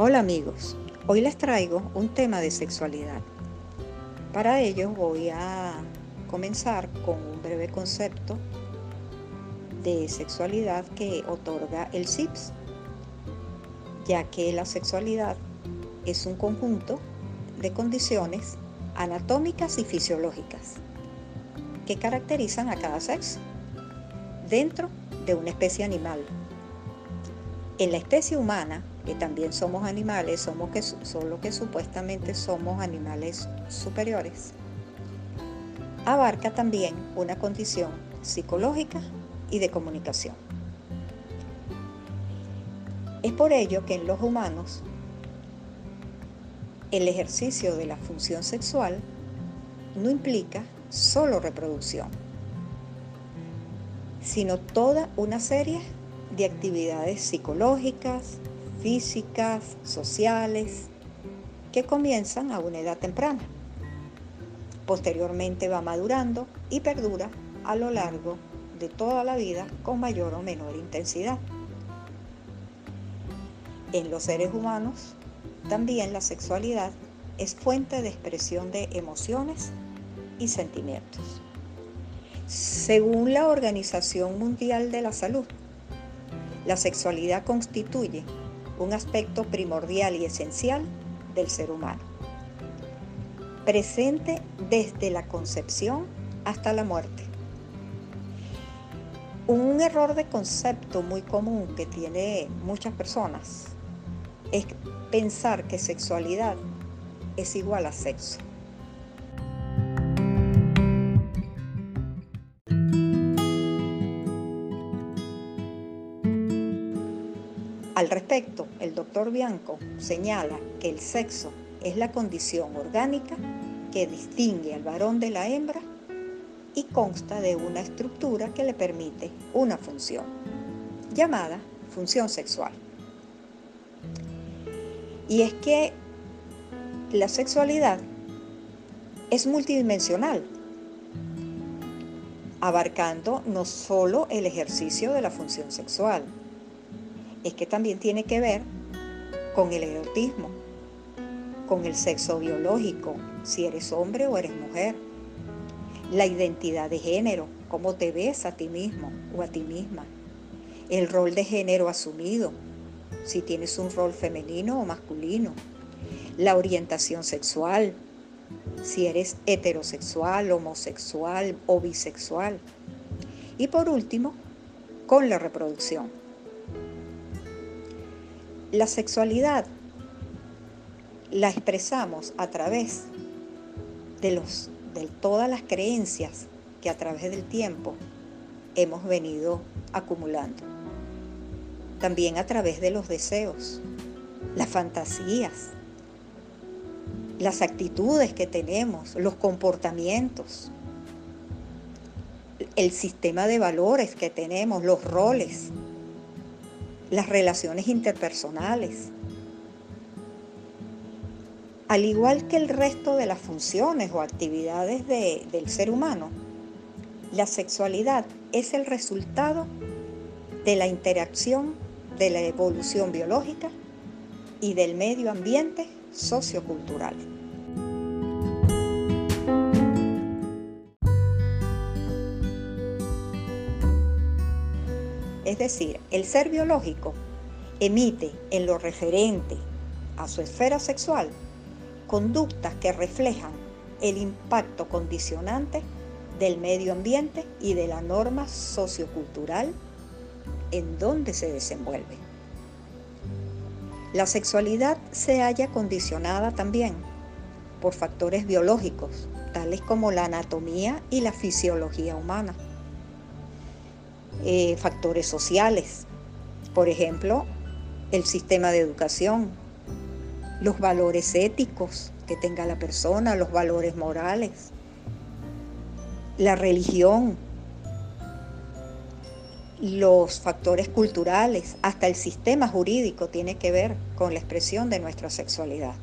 Hola amigos, hoy les traigo un tema de sexualidad. Para ello voy a comenzar con un breve concepto de sexualidad que otorga el CIPS, ya que la sexualidad es un conjunto de condiciones anatómicas y fisiológicas que caracterizan a cada sexo dentro de una especie animal. En la especie humana, que también somos animales, somos que, solo que supuestamente somos animales superiores, abarca también una condición psicológica y de comunicación. Es por ello que en los humanos el ejercicio de la función sexual no implica solo reproducción, sino toda una serie de actividades psicológicas, físicas, sociales, que comienzan a una edad temprana. Posteriormente va madurando y perdura a lo largo de toda la vida con mayor o menor intensidad. En los seres humanos, también la sexualidad es fuente de expresión de emociones y sentimientos. Según la Organización Mundial de la Salud, la sexualidad constituye un aspecto primordial y esencial del ser humano, presente desde la concepción hasta la muerte. Un error de concepto muy común que tiene muchas personas es pensar que sexualidad es igual a sexo. Al respecto, el doctor Bianco señala que el sexo es la condición orgánica que distingue al varón de la hembra y consta de una estructura que le permite una función, llamada función sexual. Y es que la sexualidad es multidimensional, abarcando no solo el ejercicio de la función sexual, es que también tiene que ver con el erotismo, con el sexo biológico, si eres hombre o eres mujer, la identidad de género, cómo te ves a ti mismo o a ti misma, el rol de género asumido, si tienes un rol femenino o masculino, la orientación sexual, si eres heterosexual, homosexual o bisexual. Y por último, con la reproducción. La sexualidad la expresamos a través de, los, de todas las creencias que a través del tiempo hemos venido acumulando. También a través de los deseos, las fantasías, las actitudes que tenemos, los comportamientos, el sistema de valores que tenemos, los roles, las relaciones interpersonales. Al igual que el resto de las funciones o actividades del ser humano, la sexualidad es el resultado de la interacción de la evolución biológica y del medio ambiente sociocultural. Es decir, el ser biológico emite en lo referente a su esfera sexual conductas que reflejan el impacto condicionante del medio ambiente y de la norma sociocultural en donde se desenvuelve. La sexualidad se halla condicionada también por factores biológicos, tales como la anatomía y la fisiología humana. Eh, factores sociales, por ejemplo, el sistema de educación, los valores éticos que tenga la persona, los valores morales, la religión, los factores culturales, hasta el sistema jurídico tiene que ver con la expresión de nuestra sexualidad.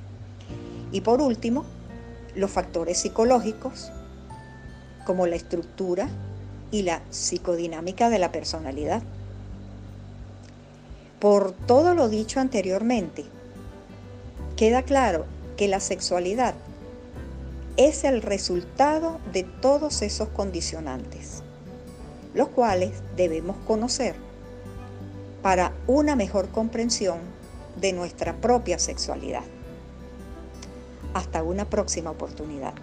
Y por último, los factores psicológicos, como la estructura y la psicodinámica de la personalidad. Por todo lo dicho anteriormente, queda claro que la sexualidad es el resultado de todos esos condicionantes, los cuales debemos conocer para una mejor comprensión de nuestra propia sexualidad. Hasta una próxima oportunidad.